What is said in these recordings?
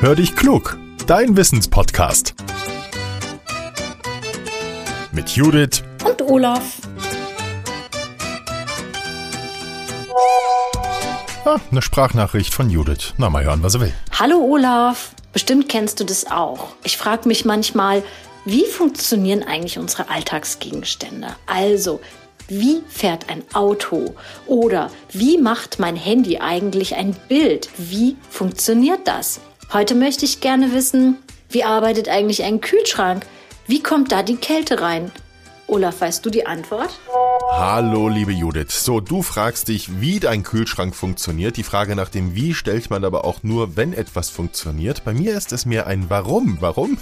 Hör dich klug, dein Wissenspodcast. Mit Judith und Olaf. Ah, eine Sprachnachricht von Judith. Na, mal hören, was er will. Hallo Olaf. Bestimmt kennst du das auch. Ich frage mich manchmal, wie funktionieren eigentlich unsere Alltagsgegenstände? Also, wie fährt ein Auto? Oder wie macht mein Handy eigentlich ein Bild? Wie funktioniert das? Heute möchte ich gerne wissen, wie arbeitet eigentlich ein Kühlschrank? Wie kommt da die Kälte rein? Olaf, weißt du die Antwort? Hallo, liebe Judith. So, du fragst dich, wie dein Kühlschrank funktioniert. Die Frage nach dem Wie stellt man aber auch nur, wenn etwas funktioniert. Bei mir ist es mehr ein Warum. Warum?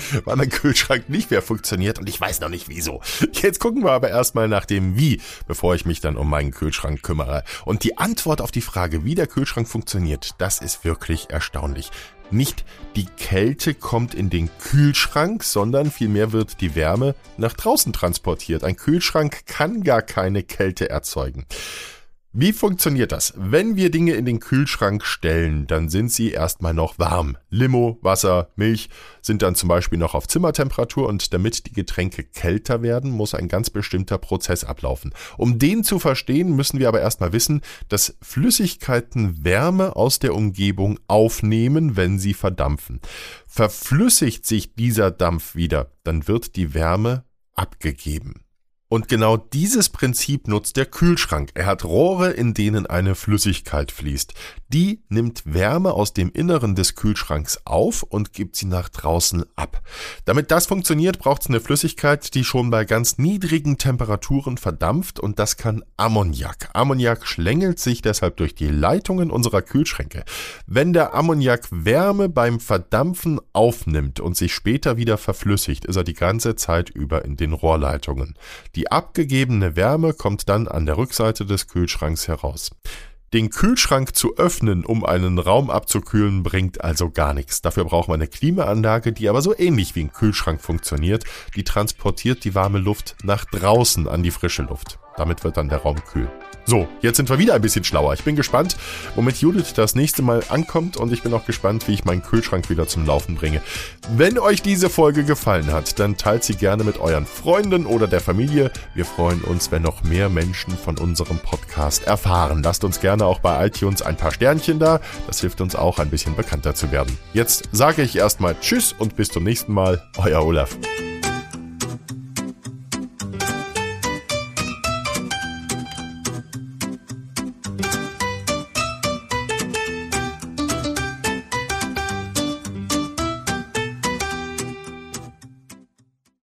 weil mein Kühlschrank nicht mehr funktioniert und ich weiß noch nicht wieso. Jetzt gucken wir aber erstmal nach dem Wie, bevor ich mich dann um meinen Kühlschrank kümmere. Und die Antwort auf die Frage, wie der Kühlschrank funktioniert, das ist wirklich erstaunlich. Nicht die Kälte kommt in den Kühlschrank, sondern vielmehr wird die Wärme nach draußen transportiert. Ein Kühlschrank kann gar keine Kälte erzeugen. Wie funktioniert das? Wenn wir Dinge in den Kühlschrank stellen, dann sind sie erstmal noch warm. Limo, Wasser, Milch sind dann zum Beispiel noch auf Zimmertemperatur und damit die Getränke kälter werden, muss ein ganz bestimmter Prozess ablaufen. Um den zu verstehen, müssen wir aber erstmal wissen, dass Flüssigkeiten Wärme aus der Umgebung aufnehmen, wenn sie verdampfen. Verflüssigt sich dieser Dampf wieder, dann wird die Wärme abgegeben. Und genau dieses Prinzip nutzt der Kühlschrank. Er hat Rohre, in denen eine Flüssigkeit fließt. Die nimmt Wärme aus dem Inneren des Kühlschranks auf und gibt sie nach draußen ab. Damit das funktioniert, braucht es eine Flüssigkeit, die schon bei ganz niedrigen Temperaturen verdampft und das kann Ammoniak. Ammoniak schlängelt sich deshalb durch die Leitungen unserer Kühlschränke. Wenn der Ammoniak Wärme beim Verdampfen aufnimmt und sich später wieder verflüssigt, ist er die ganze Zeit über in den Rohrleitungen. Die die abgegebene Wärme kommt dann an der Rückseite des Kühlschranks heraus. Den Kühlschrank zu öffnen, um einen Raum abzukühlen, bringt also gar nichts. Dafür braucht man eine Klimaanlage, die aber so ähnlich wie ein Kühlschrank funktioniert. Die transportiert die warme Luft nach draußen an die frische Luft. Damit wird dann der Raum kühl. So, jetzt sind wir wieder ein bisschen schlauer. Ich bin gespannt, womit Judith das nächste Mal ankommt und ich bin auch gespannt, wie ich meinen Kühlschrank wieder zum Laufen bringe. Wenn euch diese Folge gefallen hat, dann teilt sie gerne mit euren Freunden oder der Familie. Wir freuen uns, wenn noch mehr Menschen von unserem Podcast erfahren. Lasst uns gerne auch bei iTunes ein paar Sternchen da. Das hilft uns auch ein bisschen bekannter zu werden. Jetzt sage ich erstmal Tschüss und bis zum nächsten Mal. Euer Olaf.